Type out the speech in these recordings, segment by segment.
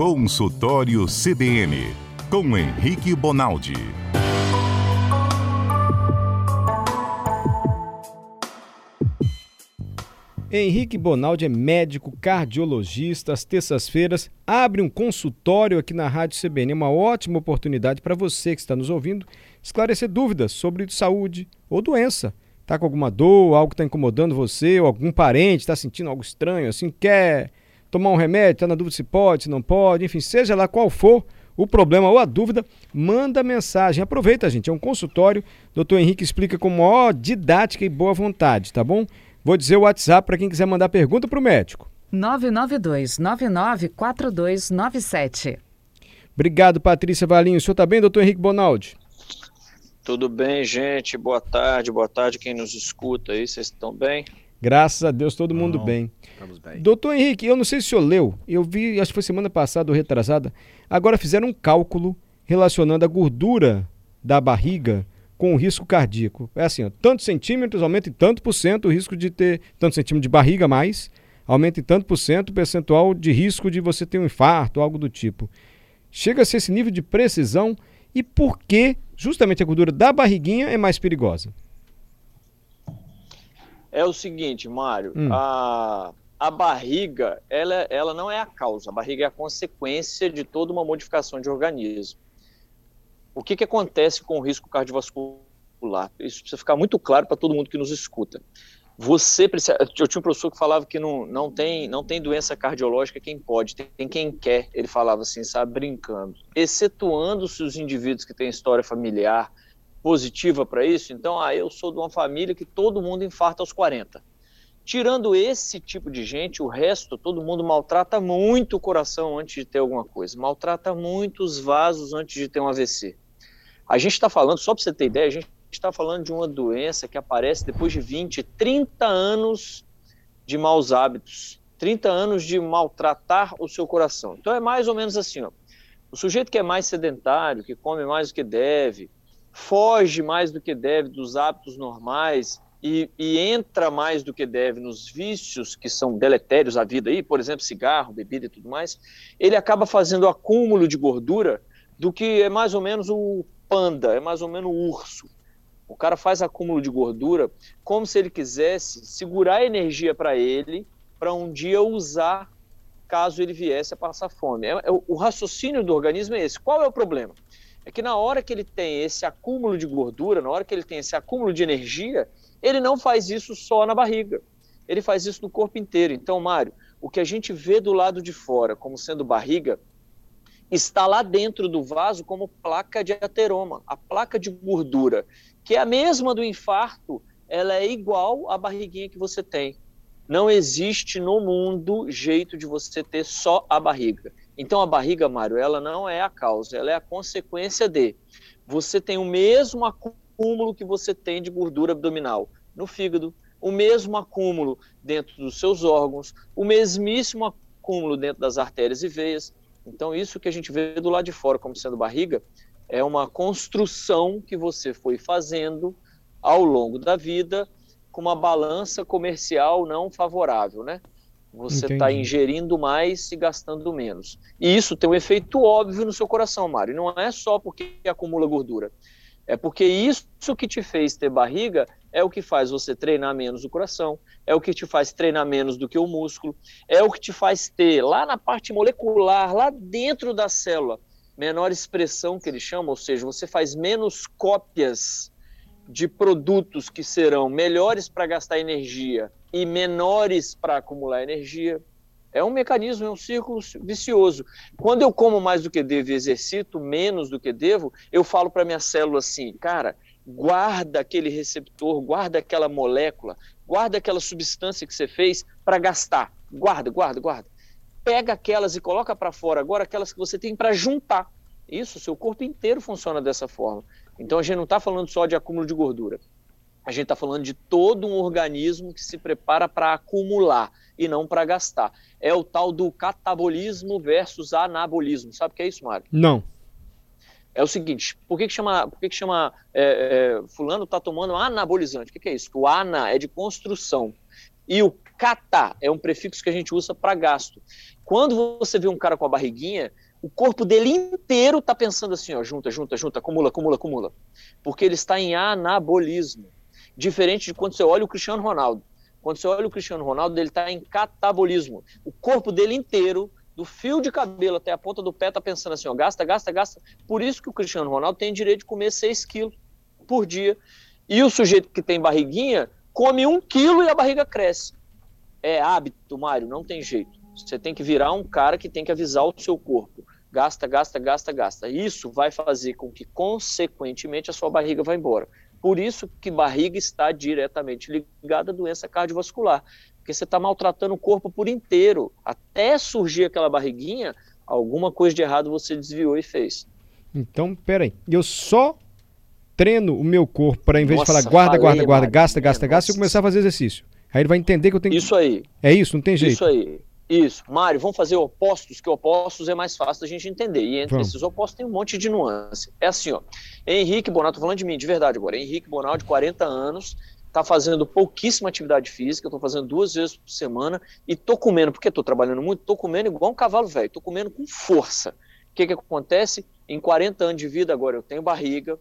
Consultório CBN, com Henrique Bonaldi. Henrique Bonaldi é médico cardiologista. Às terças-feiras abre um consultório aqui na Rádio CBN. É uma ótima oportunidade para você que está nos ouvindo esclarecer dúvidas sobre saúde ou doença. Está com alguma dor, algo está incomodando você, ou algum parente está sentindo algo estranho, assim, quer tomar um remédio, está na dúvida se pode, se não pode, enfim, seja lá qual for o problema ou a dúvida, manda mensagem. Aproveita, gente, é um consultório. Doutor Henrique explica com maior didática e boa vontade, tá bom? Vou dizer o WhatsApp para quem quiser mandar pergunta para o médico. 992-994297. Obrigado, Patrícia Valinho. O senhor está bem, doutor Henrique Bonaldi? Tudo bem, gente? Boa tarde, boa tarde quem nos escuta aí. Vocês estão bem? Graças a Deus, todo mundo bem. Estamos bem. Doutor Henrique, eu não sei se o senhor leu, eu vi, acho que foi semana passada ou retrasada, agora fizeram um cálculo relacionando a gordura da barriga com o risco cardíaco. É assim, ó, tantos centímetros aumenta em tanto por cento o risco de ter tanto centímetro de barriga mais, aumenta em tanto por cento o percentual de risco de você ter um infarto, algo do tipo. Chega a ser esse nível de precisão e por que justamente a gordura da barriguinha é mais perigosa? É o seguinte, Mário, hum. a, a barriga, ela, ela não é a causa, a barriga é a consequência de toda uma modificação de organismo. O que, que acontece com o risco cardiovascular? Isso precisa ficar muito claro para todo mundo que nos escuta. Você precisa. Eu tinha um professor que falava que não, não, tem, não tem doença cardiológica quem pode, tem quem quer. Ele falava assim, sabe, brincando. Excetuando-se os indivíduos que têm história familiar positiva para isso, então, ah, eu sou de uma família que todo mundo infarta aos 40. Tirando esse tipo de gente, o resto, todo mundo maltrata muito o coração antes de ter alguma coisa, maltrata muito os vasos antes de ter um AVC. A gente está falando, só para você ter ideia, a gente está falando de uma doença que aparece depois de 20, 30 anos de maus hábitos, 30 anos de maltratar o seu coração. Então é mais ou menos assim, ó. O sujeito que é mais sedentário, que come mais do que deve, foge mais do que deve dos hábitos normais e, e, entra mais do que deve nos vícios que são deletérios à vida aí, por exemplo, cigarro, bebida e tudo mais, ele acaba fazendo acúmulo de gordura do que é mais ou menos o panda, é mais ou menos o urso. O cara faz acúmulo de gordura como se ele quisesse segurar energia para ele, para um dia usar caso ele viesse a passar fome. É, é, o raciocínio do organismo é esse. Qual é o problema? É que na hora que ele tem esse acúmulo de gordura, na hora que ele tem esse acúmulo de energia, ele não faz isso só na barriga. Ele faz isso no corpo inteiro. Então, Mário, o que a gente vê do lado de fora como sendo barriga está lá dentro do vaso como placa de ateroma, a placa de gordura, que é a mesma do infarto, ela é igual à barriguinha que você tem. Não existe no mundo jeito de você ter só a barriga. Então a barriga, Mário, ela não é a causa, ela é a consequência de. Você tem o mesmo acúmulo que você tem de gordura abdominal no fígado, o mesmo acúmulo dentro dos seus órgãos, o mesmíssimo acúmulo dentro das artérias e veias. Então, isso que a gente vê do lado de fora como sendo barriga é uma construção que você foi fazendo ao longo da vida com uma balança comercial não favorável, né? Você está ingerindo mais e gastando menos. E isso tem um efeito óbvio no seu coração, Mário. Não é só porque acumula gordura. É porque isso que te fez ter barriga é o que faz você treinar menos o coração, é o que te faz treinar menos do que o músculo, é o que te faz ter lá na parte molecular, lá dentro da célula, menor expressão que ele chama, ou seja, você faz menos cópias de produtos que serão melhores para gastar energia e menores para acumular energia. É um mecanismo, é um círculo vicioso. Quando eu como mais do que devo e exercito menos do que devo, eu falo para minha célula assim, cara, guarda aquele receptor, guarda aquela molécula, guarda aquela substância que você fez para gastar. Guarda, guarda, guarda. Pega aquelas e coloca para fora agora aquelas que você tem para juntar. Isso, seu corpo inteiro funciona dessa forma. Então a gente não está falando só de acúmulo de gordura. A gente está falando de todo um organismo que se prepara para acumular e não para gastar. É o tal do catabolismo versus anabolismo. Sabe o que é isso, Mário? Não. É o seguinte, por que, que chama, por que, que chama é, é, fulano está tomando anabolizante? O que, que é isso? O ana é de construção e o Cata é um prefixo que a gente usa para gasto. Quando você vê um cara com a barriguinha, o corpo dele inteiro está pensando assim, ó, junta, junta, junta, acumula, acumula, acumula. Porque ele está em anabolismo. Diferente de quando você olha o Cristiano Ronaldo. Quando você olha o Cristiano Ronaldo, ele está em catabolismo. O corpo dele inteiro, do fio de cabelo até a ponta do pé, está pensando assim, ó, gasta, gasta, gasta. Por isso que o Cristiano Ronaldo tem direito de comer 6 quilos por dia. E o sujeito que tem barriguinha come um quilo e a barriga cresce é hábito, Mário, não tem jeito. Você tem que virar um cara que tem que avisar o seu corpo. Gasta, gasta, gasta, gasta. Isso vai fazer com que, consequentemente, a sua barriga vá embora. Por isso que barriga está diretamente ligada à doença cardiovascular. Porque você está maltratando o corpo por inteiro. Até surgir aquela barriguinha, alguma coisa de errado você desviou e fez. Então, peraí. Eu só treino o meu corpo para, em vez Nossa, de falar guarda, guarda, guarda, gasta, gasta, gasta, eu começar a fazer exercício. Aí ele vai entender que eu tenho Isso aí. É isso, não tem jeito. Isso aí. Isso. Mário, vamos fazer opostos, que opostos é mais fácil da gente entender. E entre vamos. esses opostos tem um monte de nuance. É assim, ó. Henrique Bonal, tô falando de mim, de verdade agora. Henrique Bonal, de 40 anos, tá fazendo pouquíssima atividade física, tô fazendo duas vezes por semana e tô comendo, porque tô trabalhando muito, tô comendo igual um cavalo velho, tô comendo com força. O que que acontece? Em 40 anos de vida agora eu tenho barriga,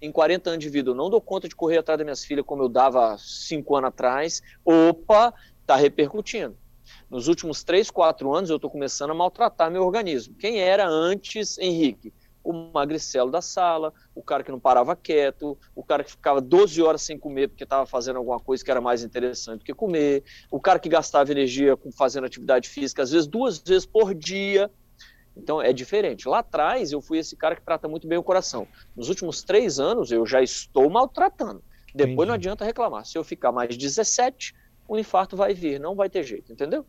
em 40 anos de vida eu não dou conta de correr atrás das minhas filhas como eu dava 5 anos atrás, opa, está repercutindo. Nos últimos 3, 4 anos eu estou começando a maltratar meu organismo. Quem era antes, Henrique? O magricelo da sala, o cara que não parava quieto, o cara que ficava 12 horas sem comer porque estava fazendo alguma coisa que era mais interessante do que comer, o cara que gastava energia fazendo atividade física, às vezes duas vezes por dia, então é diferente. Lá atrás eu fui esse cara que trata muito bem o coração. Nos últimos três anos eu já estou maltratando. Depois Entendi. não adianta reclamar. Se eu ficar mais 17, o infarto vai vir, não vai ter jeito, entendeu?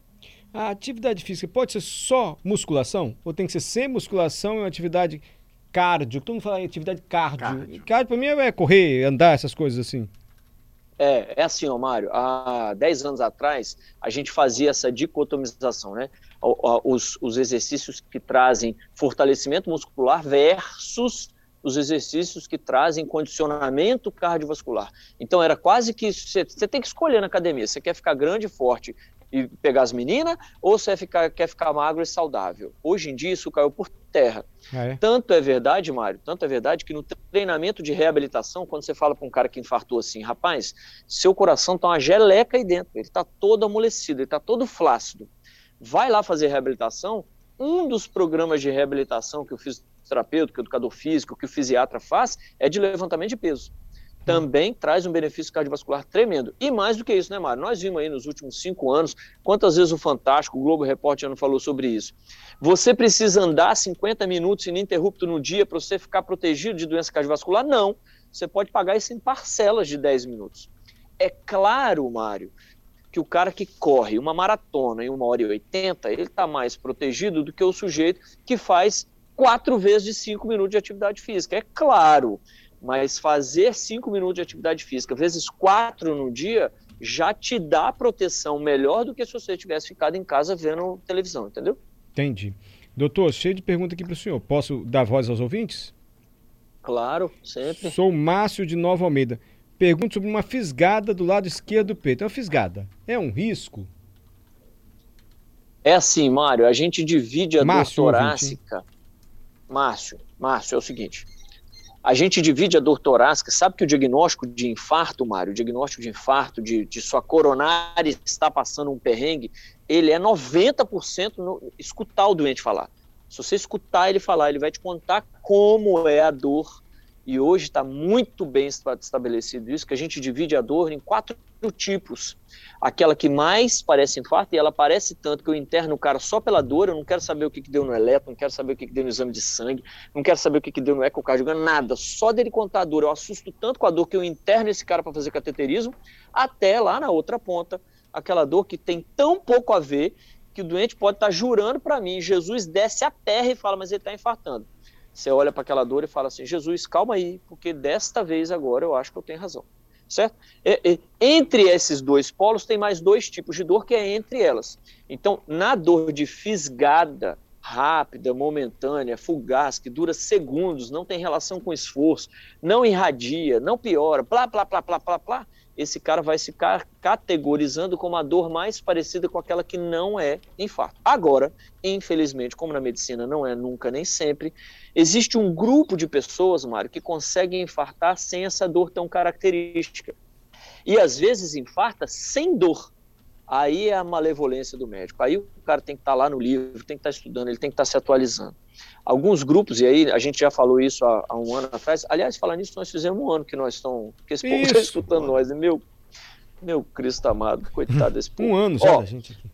A atividade física pode ser só musculação? Ou tem que ser sem musculação e uma atividade cardio? Todo mundo fala em atividade cardio. Cardio, cardio para mim é correr, andar, essas coisas assim. É, é assim, ó, Mário. Há 10 anos atrás, a gente fazia essa dicotomização, né? Os, os exercícios que trazem fortalecimento muscular versus os exercícios que trazem condicionamento cardiovascular. Então era quase que você, você tem que escolher na academia. Você quer ficar grande e forte e pegar as meninas, ou você ficar, quer ficar magro e saudável. Hoje em dia isso caiu por terra. Ah, é? Tanto é verdade, Mário, tanto é verdade que no treinamento de reabilitação, quando você fala para um cara que infartou assim, rapaz, seu coração tá uma geleca aí dentro, ele está todo amolecido, ele está todo flácido. Vai lá fazer reabilitação, um dos programas de reabilitação que o fisioterapeuta, que o educador físico, que o fisiatra faz, é de levantamento de peso também traz um benefício cardiovascular tremendo. E mais do que isso, né, Mário? Nós vimos aí nos últimos cinco anos, quantas vezes o Fantástico, o Globo Repórter não falou sobre isso. Você precisa andar 50 minutos ininterrupto no dia para você ficar protegido de doença cardiovascular? Não. Você pode pagar isso em parcelas de 10 minutos. É claro, Mário, que o cara que corre uma maratona em uma hora e 80, ele está mais protegido do que o sujeito que faz quatro vezes de cinco minutos de atividade física. É claro mas fazer cinco minutos de atividade física vezes quatro no dia já te dá proteção melhor do que se você tivesse ficado em casa vendo televisão, entendeu? Entendi. Doutor, cheio de pergunta aqui para o senhor. Posso dar voz aos ouvintes? Claro, sempre. Sou Márcio de Nova Almeida. Pergunto sobre uma fisgada do lado esquerdo do peito. É uma fisgada. É um risco? É assim, Mário. A gente divide a Márcio, dor torácica. Ouvinte, Márcio, Márcio, é o seguinte. A gente divide a dor torácica, sabe que o diagnóstico de infarto, Mário, o diagnóstico de infarto, de, de sua coronária está passando um perrengue, ele é 90% no, escutar o doente falar. Se você escutar ele falar, ele vai te contar como é a dor. E hoje está muito bem estabelecido isso, que a gente divide a dor em quatro tipos. Aquela que mais parece infarto, e ela parece tanto que eu interno o cara só pela dor, eu não quero saber o que, que deu no eletro, não quero saber o que, que deu no exame de sangue, não quero saber o que, que deu no ecocardiograma, nada. Só dele contar a dor, eu assusto tanto com a dor que eu interno esse cara para fazer cateterismo, até lá na outra ponta, aquela dor que tem tão pouco a ver que o doente pode estar tá jurando para mim, Jesus desce a terra e fala, mas ele está infartando. Você olha para aquela dor e fala assim, Jesus, calma aí, porque desta vez agora eu acho que eu tenho razão certo? E, e, entre esses dois polos tem mais dois tipos de dor que é entre elas. Então, na dor de fisgada, rápida, momentânea, fugaz, que dura segundos, não tem relação com esforço, não irradia, não piora, blá, blá, blá, blá, blá, blá, esse cara vai se categorizando como a dor mais parecida com aquela que não é infarto. Agora, infelizmente, como na medicina não é nunca nem sempre, existe um grupo de pessoas, Mário, que conseguem infartar sem essa dor tão característica. E às vezes infarta sem dor. Aí é a malevolência do médico. Aí o cara tem que estar tá lá no livro, tem que estar tá estudando, ele tem que estar tá se atualizando. Alguns grupos, e aí a gente já falou isso há, há um ano atrás. Aliás, falando nisso, nós fizemos um ano que nós estamos. Que esse povo está escutando nós. Né? Meu, meu Cristo amado, coitado desse povo. Um ano já Ó, da gente aqui.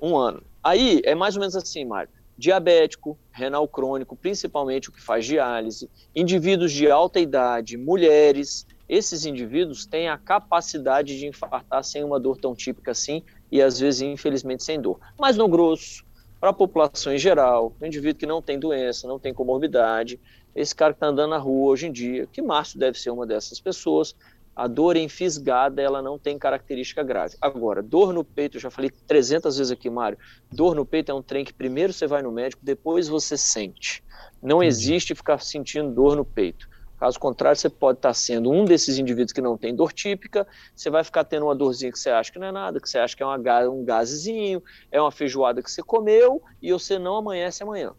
Um ano. Aí é mais ou menos assim, Mário. Diabético, renal crônico, principalmente o que faz diálise, indivíduos de alta idade, mulheres, esses indivíduos têm a capacidade de infartar sem uma dor tão típica assim e às vezes, infelizmente, sem dor. Mas no grosso, para a população em geral, o indivíduo que não tem doença, não tem comorbidade, esse cara que está andando na rua hoje em dia, que Márcio deve ser uma dessas pessoas, a dor enfisgada, ela não tem característica grave. Agora, dor no peito, eu já falei 300 vezes aqui, Mário, dor no peito é um trem que primeiro você vai no médico, depois você sente. Não existe ficar sentindo dor no peito. Caso contrário, você pode estar sendo um desses indivíduos que não tem dor típica, você vai ficar tendo uma dorzinha que você acha que não é nada, que você acha que é uma, um gasezinho, é uma feijoada que você comeu e você não amanhece amanhã.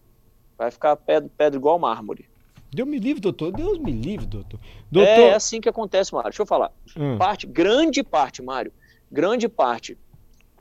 Vai ficar pedra, pedra igual mármore. Deus me livre, doutor. Deus me livre, doutor. doutor... É, é assim que acontece, Mário. Deixa eu falar. Hum. Parte, grande parte, Mário, grande parte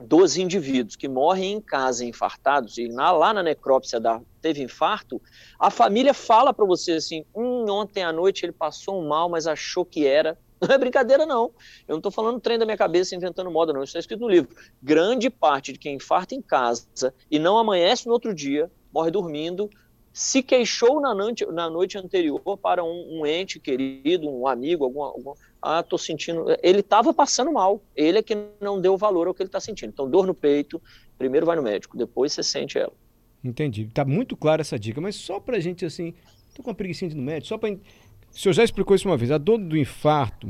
dos indivíduos que morrem em casa infartados e na, lá na necrópsia da, teve infarto, a família fala para você assim: hum, ontem à noite ele passou um mal, mas achou que era. Não é brincadeira, não. Eu não estou falando trem da minha cabeça inventando moda, não. Isso está escrito no livro. Grande parte de quem infarta em casa e não amanhece no outro dia, morre dormindo, se queixou na noite, na noite anterior para um, um ente querido, um amigo, alguma, alguma ah, tô sentindo. Ele estava passando mal. Ele é que não deu valor ao que ele está sentindo. Então, dor no peito, primeiro vai no médico, depois você sente ela. Entendi. Tá muito clara essa dica, mas só pra gente assim, tô com uma preguiça de ir no médico, só para o senhor já explicou isso uma vez. A dor do infarto,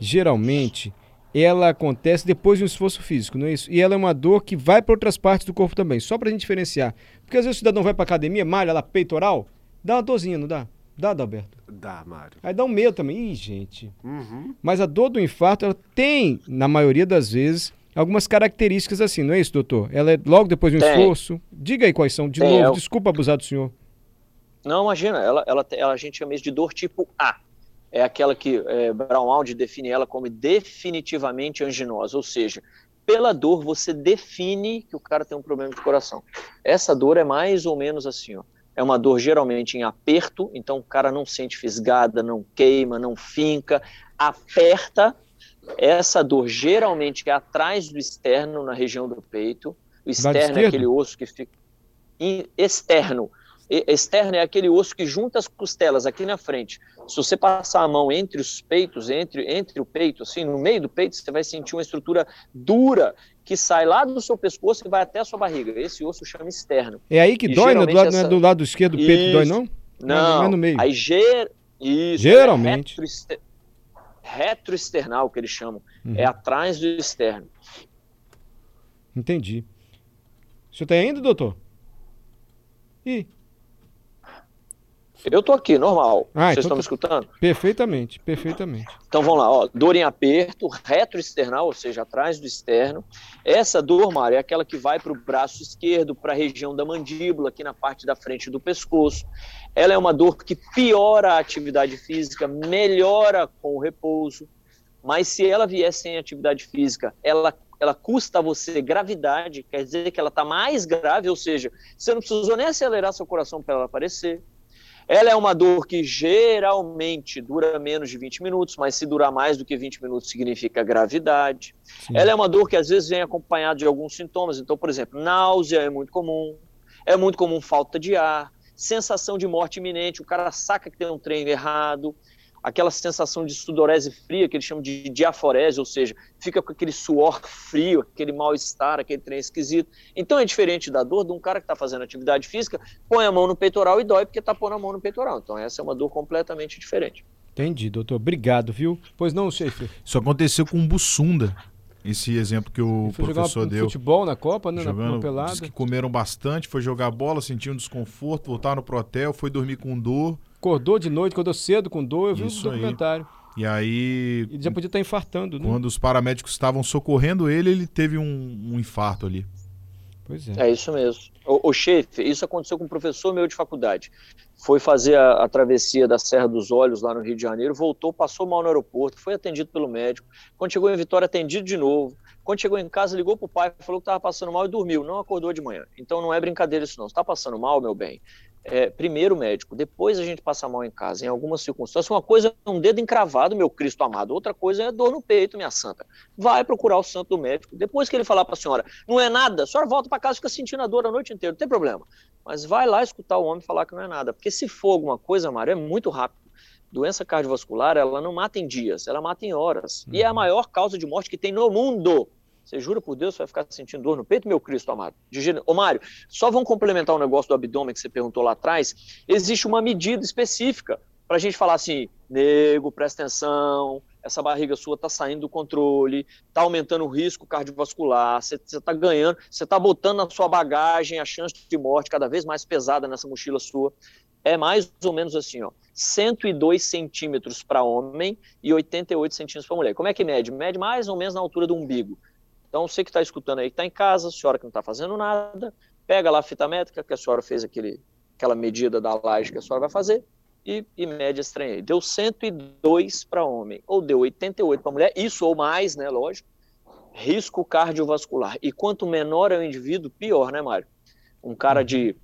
geralmente, ela acontece depois de um esforço físico, não é isso? E ela é uma dor que vai para outras partes do corpo também, só pra gente diferenciar. Porque às vezes o cidadão vai pra academia, malha lá peitoral, dá uma dorzinha, não dá? Dá, Adalberto? Dá, Mário. Aí dá um medo também. Ih, gente. Uhum. Mas a dor do infarto, ela tem, na maioria das vezes, algumas características assim, não é isso, doutor? Ela é logo depois de um tem. esforço. Diga aí quais são, de tem, novo, é... desculpa abusar do senhor. Não, imagina, ela, ela, ela, a gente chama isso de dor tipo A. É aquela que é, Brownald define ela como definitivamente anginosa, ou seja, pela dor você define que o cara tem um problema de coração. Essa dor é mais ou menos assim, ó é uma dor geralmente em aperto, então o cara não sente fisgada, não queima, não finca, aperta. Essa dor geralmente é atrás do externo, na região do peito. O externo é aquele osso que fica. Externo. Externo é aquele osso que junta as costelas aqui na frente. Se você passar a mão entre os peitos, entre, entre o peito, assim, no meio do peito, você vai sentir uma estrutura dura que sai lá do seu pescoço e vai até a sua barriga. Esse osso chama externo. É aí que e dói, não, do lado, essa... não é do lado esquerdo do peito que dói, não? Não, não é no meio. Aí ger... Isso, geralmente. É retroester... retroesternal, que eles chamam. Uhum. É atrás do externo. Entendi. O senhor tem tá ainda, doutor? Ih. Eu tô aqui, normal. Ah, Vocês então estão me escutando? Perfeitamente, perfeitamente. Então vamos lá, ó. Dor em aperto, retroesternal, ou seja, atrás do externo. Essa dor, Mário, é aquela que vai para o braço esquerdo, para a região da mandíbula, aqui na parte da frente do pescoço. Ela é uma dor que piora a atividade física, melhora com o repouso. Mas se ela vier sem atividade física, ela ela custa a você gravidade, quer dizer que ela está mais grave, ou seja, você não precisou nem acelerar seu coração para ela aparecer. Ela é uma dor que geralmente dura menos de 20 minutos, mas se durar mais do que 20 minutos significa gravidade. Sim. Ela é uma dor que às vezes vem acompanhada de alguns sintomas. Então, por exemplo, náusea é muito comum, é muito comum falta de ar, sensação de morte iminente, o cara saca que tem um trem errado, aquela sensação de sudorese fria, que eles chamam de diaforese, ou seja, fica com aquele suor frio, aquele mal-estar, aquele trem esquisito. Então é diferente da dor de um cara que está fazendo atividade física, põe a mão no peitoral e dói porque está pondo a mão no peitoral. Então essa é uma dor completamente diferente. Entendi, doutor. Obrigado, viu? Pois não, chefe. Isso aconteceu com o Bussunda. Esse exemplo que o professor jogar deu. futebol na Copa, né? Jogando, na pelada. que comeram bastante, foi jogar bola, sentiu um desconforto, voltaram pro hotel, foi dormir com dor Acordou de noite, acordou cedo com dor, eu vi Isso um documentário. Aí. E aí. Ele já podia estar infartando, né? Quando os paramédicos estavam socorrendo ele, ele teve um, um infarto ali. Pois é. É isso mesmo. O, o chefe, isso aconteceu com um professor meu de faculdade. Foi fazer a, a, travessia da Serra dos Olhos lá no Rio de Janeiro, voltou, passou mal no aeroporto, foi atendido pelo médico. Quando chegou em Vitória, atendido de novo. Quando chegou em casa, ligou para o pai, falou que estava passando mal e dormiu. Não acordou de manhã. Então não é brincadeira isso, não. Você está passando mal, meu bem? É, primeiro médico, depois a gente passa mal em casa, em algumas circunstâncias. Uma coisa é um dedo encravado, meu Cristo amado, outra coisa é dor no peito, minha santa. Vai procurar o santo do médico. Depois que ele falar para a senhora, não é nada, a senhora volta para casa e fica sentindo a dor a noite inteira, não tem problema. Mas vai lá escutar o homem falar que não é nada. Porque se for alguma coisa, Mário, é muito rápido. Doença cardiovascular, ela não mata em dias, ela mata em horas. Uhum. E é a uhum. maior causa de morte que tem no mundo. Você jura por Deus que vai ficar sentindo dor no peito, meu Cristo amado? Ô, Mário, só vamos complementar o um negócio do abdômen que você perguntou lá atrás. Existe uma medida específica para a gente falar assim, nego, presta atenção, essa barriga sua está saindo do controle, está aumentando o risco cardiovascular, você está ganhando, você está botando na sua bagagem a chance de morte cada vez mais pesada nessa mochila sua. É mais ou menos assim, ó, 102 centímetros para homem e 88 centímetros para mulher. Como é que mede? Mede mais ou menos na altura do umbigo. Então, você que está escutando aí, que está em casa, senhora que não está fazendo nada, pega lá a fita métrica que a senhora fez aquele, aquela medida da laje que a senhora vai fazer e, e esse trem aí. Deu 102 para homem, ou deu 88 para mulher, isso ou mais, né, lógico, risco cardiovascular. E quanto menor é o indivíduo, pior, né, Mário? Um cara de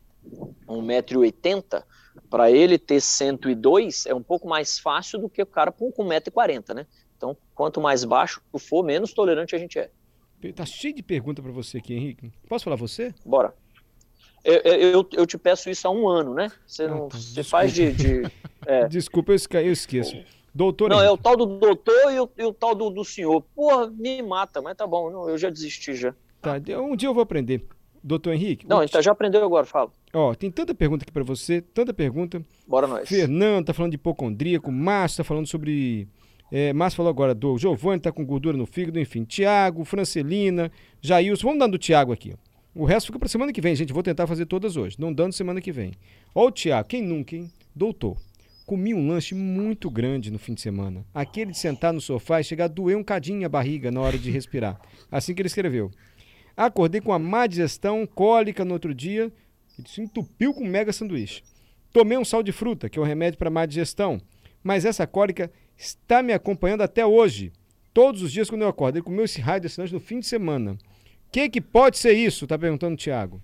1,80m, para ele ter 102 é um pouco mais fácil do que o cara com 1,40m, né? Então, quanto mais baixo for, menos tolerante a gente é. Tá cheio de pergunta para você aqui, Henrique. Posso falar você? Bora. Eu, eu, eu, te peço isso há um ano, né? Você, ah, não, tá. você faz de. de é. Desculpa, eu, esqueço. Doutor. Não, Henrique. é o tal do doutor e o, e o tal do, do, senhor. Porra, me mata, mas tá bom, eu já desisti já. Tá, um dia eu vou aprender. Doutor Henrique. Não, então já aprendeu agora, fala. Ó, tem tanta pergunta aqui para você, tanta pergunta. Bora nós. Fernando tá falando de hipocondríaco, Márcio tá falando sobre é, Márcio falou agora do Giovanni, tá com gordura no fígado, enfim. Tiago, Francelina, Jailson. Vamos dando do Tiago aqui. O resto fica para semana que vem, gente. Vou tentar fazer todas hoje. Não dando semana que vem. Ó, o Tiago, quem nunca, hein? Doutor, comi um lanche muito grande no fim de semana. Aquele de sentar no sofá e chegar a doer um cadinho a barriga na hora de respirar. Assim que ele escreveu. Acordei com a má digestão, cólica no outro dia. Ele se entupiu com um mega sanduíche. Tomei um sal de fruta, que é um remédio para má digestão. Mas essa cólica está me acompanhando até hoje. Todos os dias quando eu acordo. Ele comeu esse raio desse lanche no fim de semana. O que, que pode ser isso? Está perguntando o Tiago.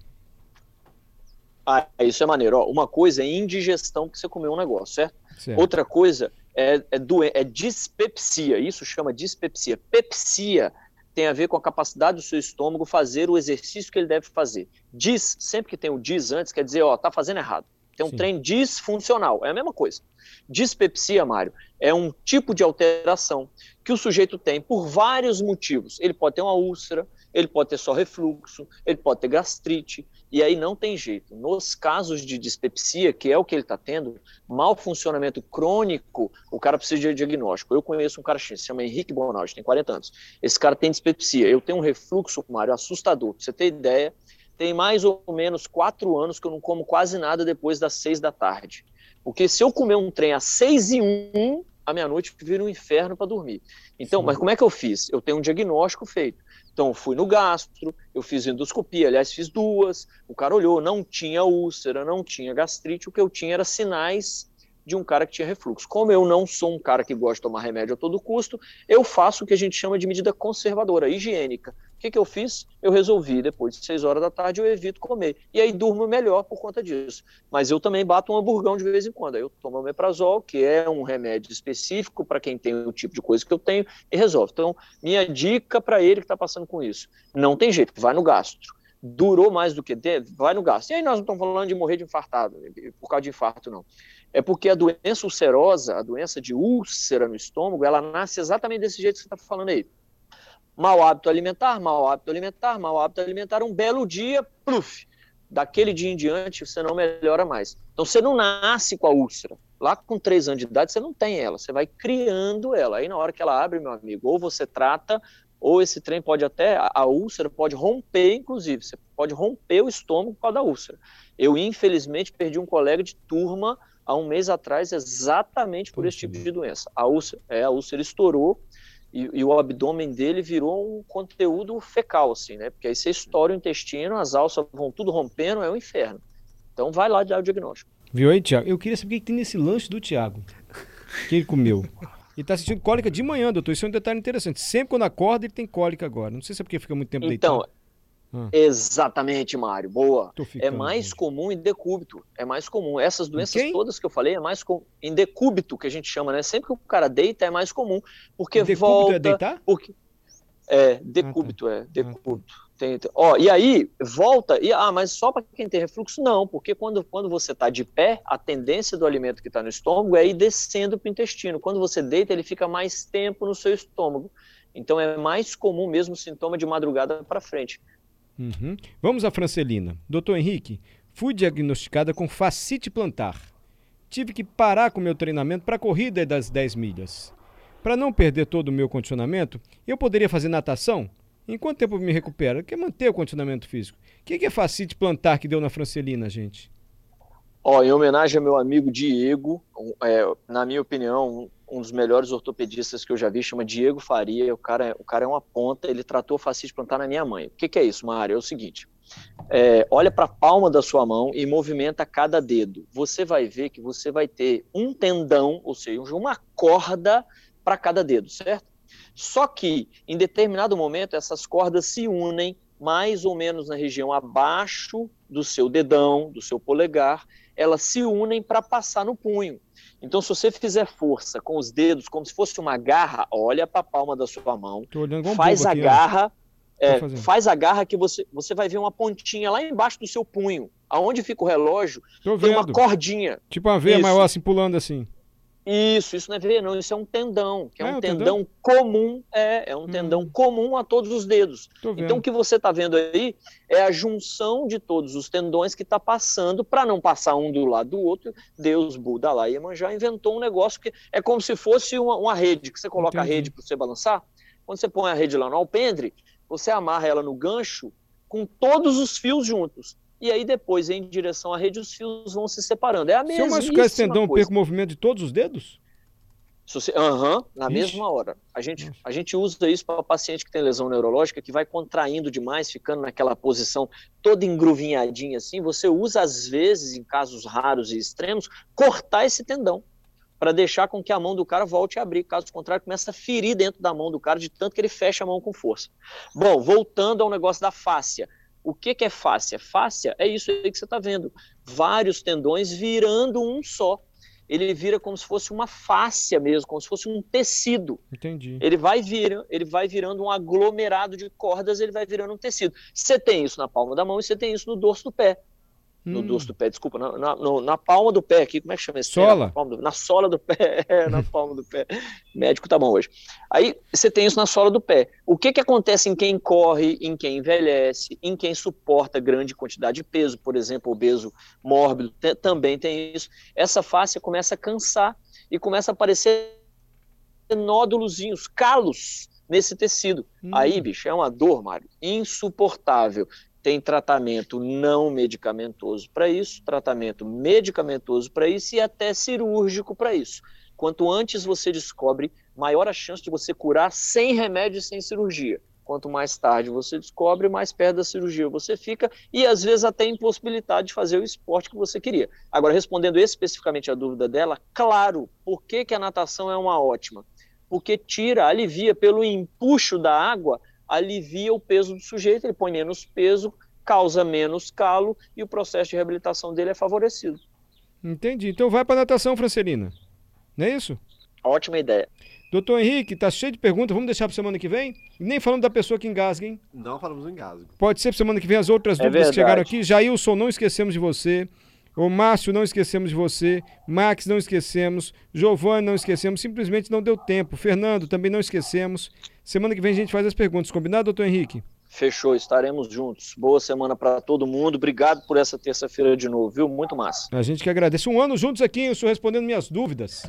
Ah, isso é maneiro. Ó, uma coisa é indigestão que você comeu um negócio, certo? certo. Outra coisa é, é, doen é dispepsia. Isso chama dispepsia. Pepsia tem a ver com a capacidade do seu estômago fazer o exercício que ele deve fazer. Diz, sempre que tem o diz antes, quer dizer, ó, tá fazendo errado. Tem um Sim. trem disfuncional. É a mesma coisa. Dispepsia, Mário, é um tipo de alteração que o sujeito tem por vários motivos. Ele pode ter uma úlcera, ele pode ter só refluxo, ele pode ter gastrite, e aí não tem jeito. Nos casos de dispepsia, que é o que ele está tendo, mau funcionamento crônico, o cara precisa de diagnóstico. Eu conheço um cara se chama Henrique Bonaldi, tem 40 anos. Esse cara tem dispepsia. Eu tenho um refluxo, Mário, assustador. Pra você ter ideia, tem mais ou menos quatro anos que eu não como quase nada depois das seis da tarde. Porque se eu comer um trem às seis e um, a minha noite vira um inferno para dormir. Então, Sim. mas como é que eu fiz? Eu tenho um diagnóstico feito. Então, eu fui no gastro, eu fiz endoscopia, aliás, fiz duas. O cara olhou, não tinha úlcera, não tinha gastrite, o que eu tinha era sinais de um cara que tinha refluxo. Como eu não sou um cara que gosta de tomar remédio a todo custo, eu faço o que a gente chama de medida conservadora, higiênica. O que, que eu fiz? Eu resolvi, depois de seis horas da tarde, eu evito comer. E aí durmo melhor por conta disso. Mas eu também bato um hamburgão de vez em quando. Aí eu tomo o meprazol, que é um remédio específico para quem tem o tipo de coisa que eu tenho, e resolve. Então, minha dica para ele que está passando com isso: não tem jeito, vai no gastro. Durou mais do que deve, vai no gastro. E aí nós não estamos falando de morrer de infartado, por causa de infarto, não. É porque a doença ulcerosa, a doença de úlcera no estômago, ela nasce exatamente desse jeito que você está falando aí mau hábito alimentar, mau hábito alimentar, mau hábito alimentar, um belo dia, pluf, daquele dia em diante você não melhora mais. Então você não nasce com a úlcera. Lá com três anos de idade você não tem ela, você vai criando ela. Aí na hora que ela abre, meu amigo, ou você trata, ou esse trem pode até, a úlcera pode romper, inclusive, você pode romper o estômago por causa da úlcera. Eu, infelizmente, perdi um colega de turma há um mês atrás exatamente por esse tipo de doença. A úlcera, é, a úlcera estourou e, e, o abdômen dele virou um conteúdo fecal, assim, né? Porque aí você estoura o intestino, as alças vão tudo rompendo, é um inferno. Então vai lá dar o diagnóstico. Viu aí, Tiago? Eu queria saber o que tem nesse lanche do Tiago. Que ele comeu. Ele tá sentindo cólica de manhã, doutor. Isso é um detalhe interessante. Sempre quando acorda, ele tem cólica agora. Não sei se é porque fica muito tempo então, deitado. Ah. Exatamente, Mário. Boa. É mais gente. comum em decúbito. É mais comum. Essas doenças todas que eu falei é mais comum. Em decúbito, que a gente chama, né? Sempre que o cara deita é mais comum. Porque decúbito é volta. É deitar? Porque... É, decúbito, ah, tá. é. Decúbito. Ah, tá. Tem, tem, ó, e aí, volta, e, ah, mas só para quem tem refluxo? Não, porque quando, quando você está de pé, a tendência do alimento que está no estômago é ir descendo para o intestino. Quando você deita, ele fica mais tempo no seu estômago. Então é mais comum mesmo o sintoma de madrugada para frente. Uhum. Vamos à Francelina. Doutor Henrique, fui diagnosticada com fascite plantar. Tive que parar com meu treinamento para a corrida das 10 milhas. Para não perder todo o meu condicionamento, eu poderia fazer natação? Em quanto tempo me recupero? Quer manter o condicionamento físico. O que é fascite plantar que deu na Francelina, gente? Ó, em homenagem ao meu amigo Diego, é, na minha opinião, um dos melhores ortopedistas que eu já vi, chama Diego Faria. O cara, o cara é uma ponta, ele tratou fascite plantar na minha mãe. O que, que é isso, Mário? É o seguinte: é, olha para a palma da sua mão e movimenta cada dedo. Você vai ver que você vai ter um tendão, ou seja, uma corda para cada dedo, certo? Só que, em determinado momento, essas cordas se unem mais ou menos na região abaixo do seu dedão, do seu polegar, elas se unem para passar no punho. Então, se você fizer força com os dedos, como se fosse uma garra, olha para a palma da sua mão, faz a aqui, garra, é, faz a garra que você, você vai ver uma pontinha lá embaixo do seu punho, aonde fica o relógio, Tô tem vendo. uma cordinha. Tipo uma veia maior assim pulando assim. Isso, isso não é veia, não, isso é um tendão, que é, é um tendão, tendão, comum, é, é um hum. tendão comum a todos os dedos. Então o que você está vendo aí é a junção de todos os tendões que está passando, para não passar um do lado do outro, Deus, Buda lá e Iemanjá inventou um negócio que é como se fosse uma, uma rede, que você coloca Entendi. a rede para você balançar, quando você põe a rede lá no alpendre, você amarra ela no gancho com todos os fios juntos e aí depois, em direção à rede, os fios vão se separando. É a mesma coisa. Se eu machucar esse tendão, eu perco o movimento de todos os dedos? Aham, uhum, na Ixi. mesma hora. A gente, a gente usa isso para paciente que tem lesão neurológica, que vai contraindo demais, ficando naquela posição toda engruvinhadinha assim. Você usa, às vezes, em casos raros e extremos, cortar esse tendão para deixar com que a mão do cara volte a abrir. Caso contrário, começa a ferir dentro da mão do cara de tanto que ele fecha a mão com força. Bom, voltando ao negócio da fáscia. O que, que é fáscia? Fáscia é isso aí que você está vendo. Vários tendões virando um só. Ele vira como se fosse uma fáscia mesmo, como se fosse um tecido. Entendi. Ele vai, vir, ele vai virando um aglomerado de cordas, ele vai virando um tecido. Você tem isso na palma da mão e você tem isso no dorso do pé no hum. dorso do pé, desculpa, na, na, no, na, palma do pé aqui, como é que chama esse Sola? Na, do, na sola do pé, é, na palma do pé. Médico tá bom hoje. Aí você tem isso na sola do pé. O que que acontece em quem corre, em quem envelhece, em quem suporta grande quantidade de peso, por exemplo, obeso mórbido, tem, também tem isso. Essa face começa a cansar e começa a aparecer nódulozinhos, calos nesse tecido. Hum. Aí, bicho, é uma dor, Mário, insuportável tem tratamento não medicamentoso para isso, tratamento medicamentoso para isso e até cirúrgico para isso. Quanto antes você descobre, maior a chance de você curar sem remédio e sem cirurgia. Quanto mais tarde você descobre, mais perto da cirurgia você fica e às vezes até impossibilidade de fazer o esporte que você queria. Agora, respondendo especificamente a dúvida dela, claro, por que, que a natação é uma ótima? Porque tira, alivia pelo empuxo da água alivia o peso do sujeito, ele põe menos peso, causa menos calo e o processo de reabilitação dele é favorecido. Entendi. Então vai para natação, Francelina. Não é isso? Ótima ideia. Doutor Henrique, tá cheio de perguntas, vamos deixar para semana que vem? Nem falando da pessoa que engasga, hein? Não falamos em engasgo. Pode ser para semana que vem as outras é dúvidas verdade. que chegaram aqui. Jailson, não esquecemos de você. O Márcio, não esquecemos de você. Max, não esquecemos. Giovanni, não esquecemos. Simplesmente não deu tempo. Fernando, também não esquecemos. Semana que vem a gente faz as perguntas. Combinado, doutor Henrique? Fechou, estaremos juntos. Boa semana para todo mundo. Obrigado por essa terça-feira de novo, viu? Muito massa. A gente que agradece. Um ano juntos aqui, eu estou respondendo minhas dúvidas.